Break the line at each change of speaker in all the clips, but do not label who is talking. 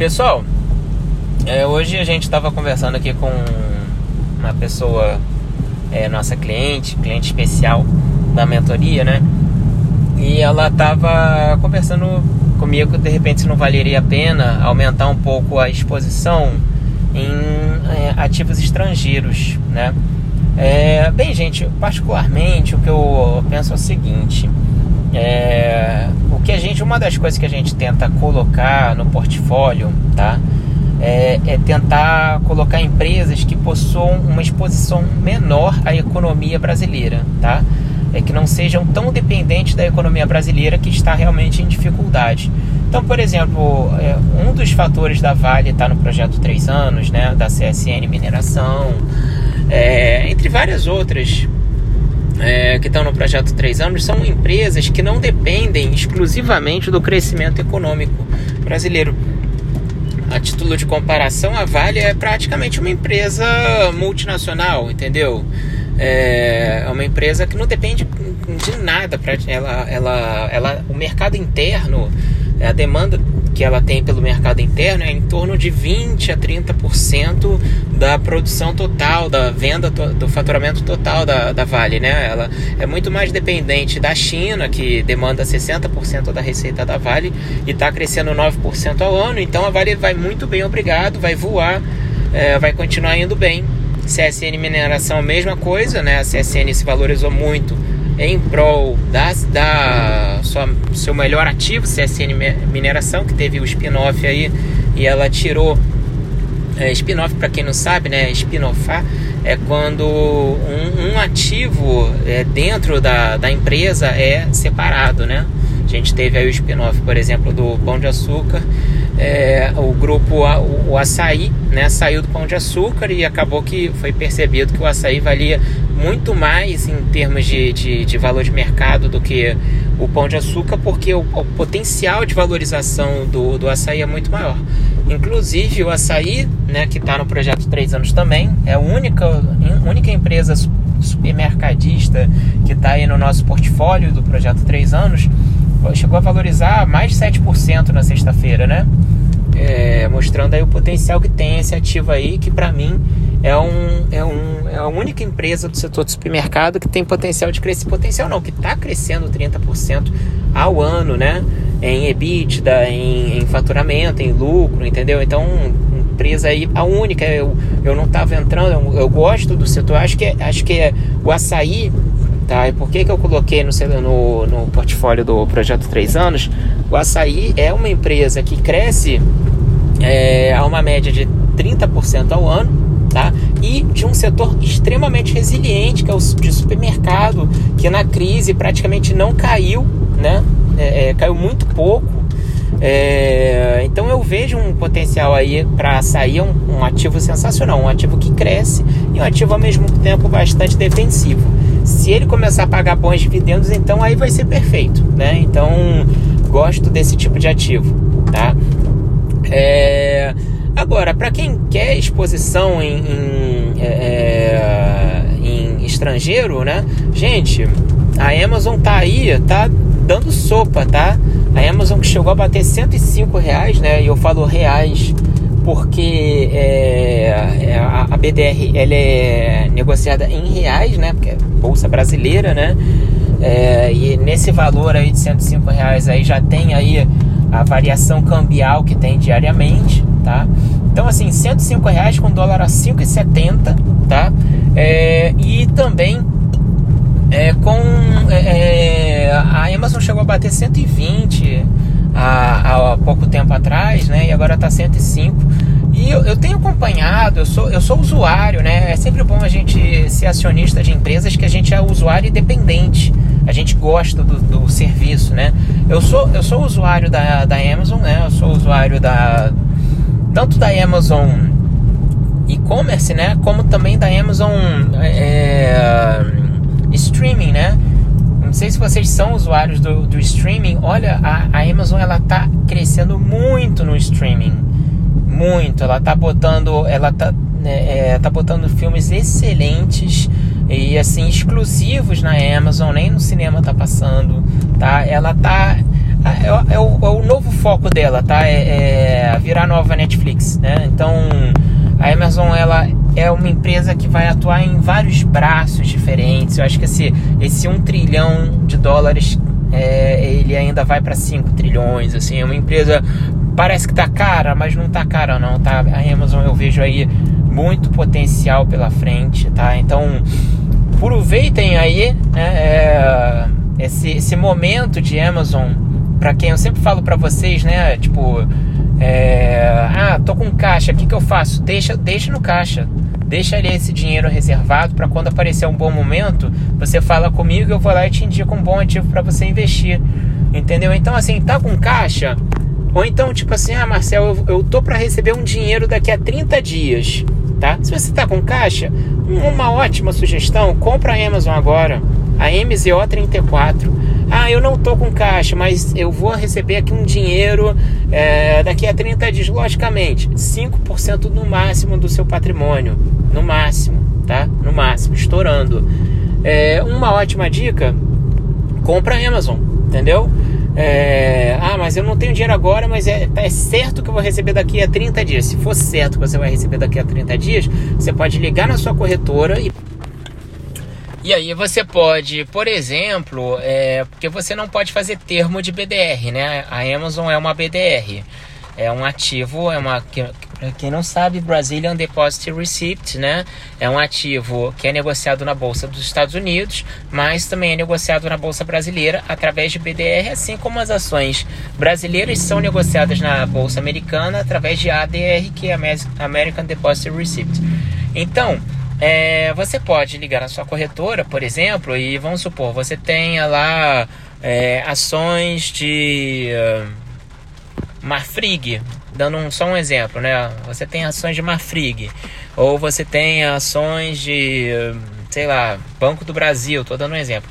Pessoal, é, hoje a gente estava conversando aqui com uma pessoa, é, nossa cliente, cliente especial da mentoria, né? E ela estava conversando comigo de repente se não valeria a pena aumentar um pouco a exposição em é, ativos estrangeiros, né? É, bem, gente, particularmente o que eu penso é o seguinte: é, o que a gente, uma das coisas que a gente tenta colocar no portfólio, tá? É, é, tentar colocar empresas que possuam uma exposição menor à economia brasileira, tá? É que não sejam tão dependentes da economia brasileira que está realmente em dificuldade. Então, por exemplo, é, um dos fatores da Vale está no projeto 3 anos, né, da CSN Mineração, é, entre várias outras é, que estão no projeto 3 anos, são empresas que não dependem exclusivamente do crescimento econômico brasileiro. A título de comparação, a Vale é praticamente uma empresa multinacional, entendeu? É, é uma empresa que não depende de nada. Ela, ela, ela, o mercado interno, a demanda que ela tem pelo mercado interno é em torno de 20 a 30% da produção total, da venda do faturamento total da, da Vale, né? Ela é muito mais dependente da China, que demanda 60% da receita da Vale e está crescendo 9% ao ano. Então a Vale vai muito bem, obrigado, vai voar, é, vai continuar indo bem. CSN Mineração, mesma coisa, né? A CSN se valorizou muito em prol da, da sua, seu melhor ativo, CSN Mineração, que teve o spin-off aí e ela tirou. É, spin-off, para quem não sabe, né? Spin-offar é quando um, um ativo é, dentro da, da empresa é separado, né? A gente teve aí o spin-off, por exemplo, do Pão de Açúcar é, o grupo o, o açaí né, saiu do pão de açúcar e acabou que foi percebido que o açaí valia muito mais em termos de, de, de valor de mercado do que o pão de açúcar, porque o, o, potencial de valorização do, do açaí é muito maior. Inclusive o açaí, né, que está no projeto 3 anos também, é a única, única empresa supermercadista que está aí no nosso portfólio do projeto 3 anos, chegou a valorizar mais de 7% na sexta-feira, né? É, mostrando aí o potencial que tem esse ativo aí, que para mim é, um, é, um, é a única empresa do setor de supermercado que tem potencial de crescer. Potencial não, que está crescendo 30% ao ano, né? Em EBITDA, em, em faturamento, em lucro, entendeu? Então, empresa aí, a única, eu, eu não estava entrando, eu, eu, gosto do setor, acho que, acho que é, o açaí Tá? E por que, que eu coloquei no, no, no portfólio do projeto 3 anos? O açaí é uma empresa que cresce é, a uma média de 30% ao ano, tá? E de um setor extremamente resiliente, que é o de supermercado, que na crise praticamente não caiu, né? É, é, caiu muito pouco. É, então eu vejo um potencial aí para sair um, um ativo sensacional, um ativo que cresce e um ativo ao mesmo tempo bastante defensivo. Se ele começar a pagar bons dividendos, então aí vai ser perfeito, né? Então gosto desse tipo de ativo, tá? É... Agora, para quem quer exposição em, em, é, é, em, estrangeiro, né? Gente, a Amazon tá aí, tá dando sopa, tá? A Amazon que chegou a bater 105 reais, né? E eu falo reais porque é, é a, BDR ela é negociada em reais, né? Porque é bolsa brasileira, né? É, e nesse valor aí de 105 reais aí já tem aí a variação cambial que tem diariamente, tá? Então assim, 105 reais com dólar a 5,70, tá? É, e também é, com é, é, a Amazon chegou a bater 120 há, há pouco tempo atrás, né? E agora está 105. E eu, eu, tenho acompanhado, eu sou, eu sou usuário, né? É sempre bom a gente ser acionista de empresas que a gente é usuário independente. A gente gosta do, do serviço, né? Eu sou, eu sou usuário da, da Amazon, né? Eu sou usuário da tanto da Amazon e-commerce, né? Como também da Amazon é, streaming, né? Não sei se vocês são usuários do, do streaming. Olha, a, a Amazon ela tá crescendo muito no streaming, muito. Ela tá botando, ela tá, né, é, tá botando filmes excelentes e assim exclusivos na Amazon. Nem no cinema tá passando, tá? Ela tá é, é, o, é, o, novo foco dela, tá? É, é virar nova Netflix, né? Então a Amazon ela é uma empresa que vai atuar em vários braços diferentes. Eu acho que esse, esse um trilhão de dólares é, ele ainda vai para 5 trilhões. Assim, é uma empresa parece que tá cara, mas não tá cara não, tá? A Amazon eu vejo aí muito potencial pela frente, tá? Então aproveitem aí né, é, esse, esse momento de Amazon para quem eu sempre falo para vocês, né? Tipo, é, ah, tô com caixa, o que, que eu faço? Deixa, deixa no caixa. Deixa ali esse dinheiro reservado para quando aparecer um bom momento, você fala comigo, eu vou lá e te indico um bom ativo para você investir. Entendeu? Então, assim, tá com caixa? Ou então, tipo assim, ah, Marcel, eu, eu tô para receber um dinheiro daqui a 30 dias, tá? Se você tá com caixa, uma ótima sugestão, compra a Amazon agora, a MZO34 ah, eu não tô com caixa, mas eu vou receber aqui um dinheiro é, daqui a 30 dias. Logicamente, 5% no máximo do seu patrimônio. No máximo, tá? No máximo, estourando. É, uma ótima dica: compra a Amazon, entendeu? É, ah, mas eu não tenho dinheiro agora, mas é, é certo que eu vou receber daqui a 30 dias. Se for certo que você vai receber daqui a 30 dias, você pode ligar na sua corretora e e aí você pode, por exemplo, é, porque você não pode fazer termo de BDR, né? A Amazon é uma BDR, é um ativo, é uma para quem não sabe, Brazilian Deposit Receipt, né? É um ativo que é negociado na bolsa dos Estados Unidos, mas também é negociado na bolsa brasileira através de BDR, assim como as ações brasileiras são negociadas na bolsa americana através de ADR, que é American Deposit Receipt. Então, é, você pode ligar na sua corretora, por exemplo, e vamos supor, você tenha lá é, ações de uh, Marfrig, dando um, só um exemplo, né? Você tem ações de Marfrig, ou você tem ações de, sei lá, Banco do Brasil, estou dando um exemplo.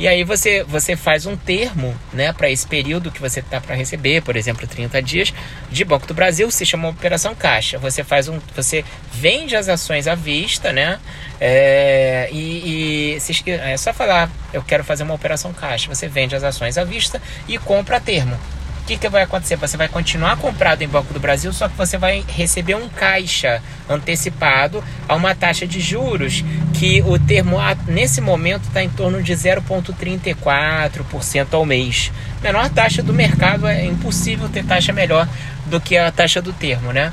E aí você, você faz um termo né, para esse período que você está para receber, por exemplo, 30 dias de Banco do Brasil, se chama operação caixa. Você faz um. Você vende as ações à vista, né? É, e, e é só falar, eu quero fazer uma operação caixa. Você vende as ações à vista e compra a termo que, que vai acontecer? Você vai continuar comprado em Banco do Brasil, só que você vai receber um caixa antecipado a uma taxa de juros que o termo nesse momento está em torno de 0,34% ao mês. Menor taxa do mercado é impossível ter taxa melhor do que a taxa do termo, né?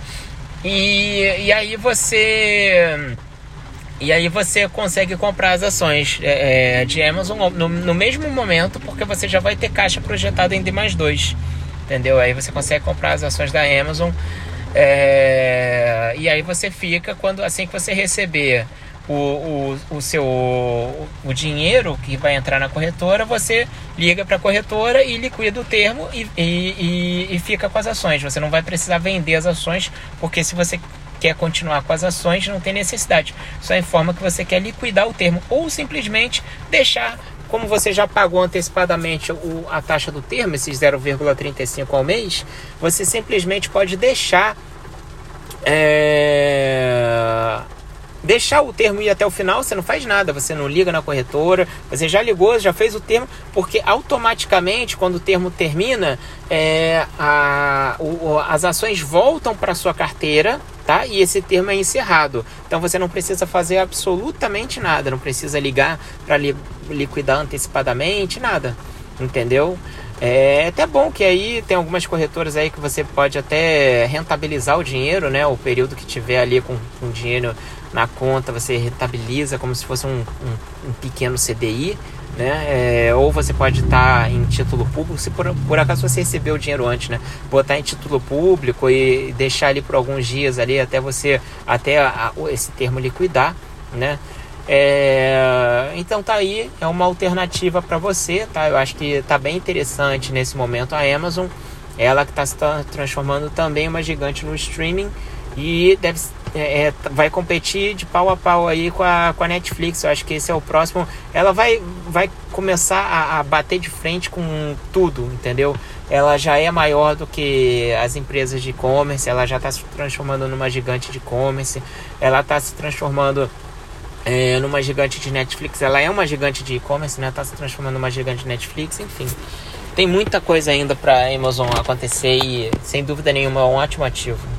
E, e aí você e aí você consegue comprar as ações é, é de Amazon no, no, mesmo momento, porque você já vai ter caixa projetada em D mais 2 entendeu? Aí você consegue comprar as ações da Amazon é, e aí você fica quando assim que você receber o, o, o seu o dinheiro que vai entrar na corretora, você liga para a corretora e liquida o termo e, e, e, fica com as ações. Você não vai precisar vender as ações, porque se você quer continuar com as ações, não tem necessidade. Só informa que você quer liquidar o termo ou simplesmente deixar como você já pagou antecipadamente o, a taxa do termo, esses 0,35 ao mês, você simplesmente pode deixar é, deixar o termo ir até o final, você não faz nada, você não liga na corretora, você já ligou, já fez o termo, porque automaticamente, quando o termo termina, é, a, o, as ações voltam para sua carteira, tá? E esse termo é encerrado. Então você não precisa fazer absolutamente nada, não precisa ligar para li, liquidar antecipadamente, nada, entendeu? É até bom que aí tem algumas corretoras aí que você pode até rentabilizar o dinheiro, né? O período que tiver ali com, com dinheiro na conta, você rentabiliza como se fosse um, um, um pequeno CDI, né? É, ou você pode estar tá em título público, se por, por acaso você recebeu o dinheiro antes, né? Botar em título público e deixar ali por alguns dias ali até você, até a, esse termo liquidar, né? É, então tá aí, é uma alternativa para você, tá? Eu acho que tá bem interessante nesse momento a Amazon, ela que está se transformando também uma gigante no streaming e deve é, é, vai competir de pau a pau aí com a, com a Netflix. Eu acho que esse é o próximo. Ela vai, vai começar a, a bater de frente com tudo, entendeu? Ela já é maior do que as empresas de e-commerce, ela já está se transformando numa gigante de e-commerce, ela está se transformando é, numa gigante de Netflix. Ela é uma gigante de e-commerce, né? Está se transformando numa gigante de Netflix, enfim. tem muita coisa ainda para Amazon acontecer e sem dúvida nenhuma é um ótimo ativo.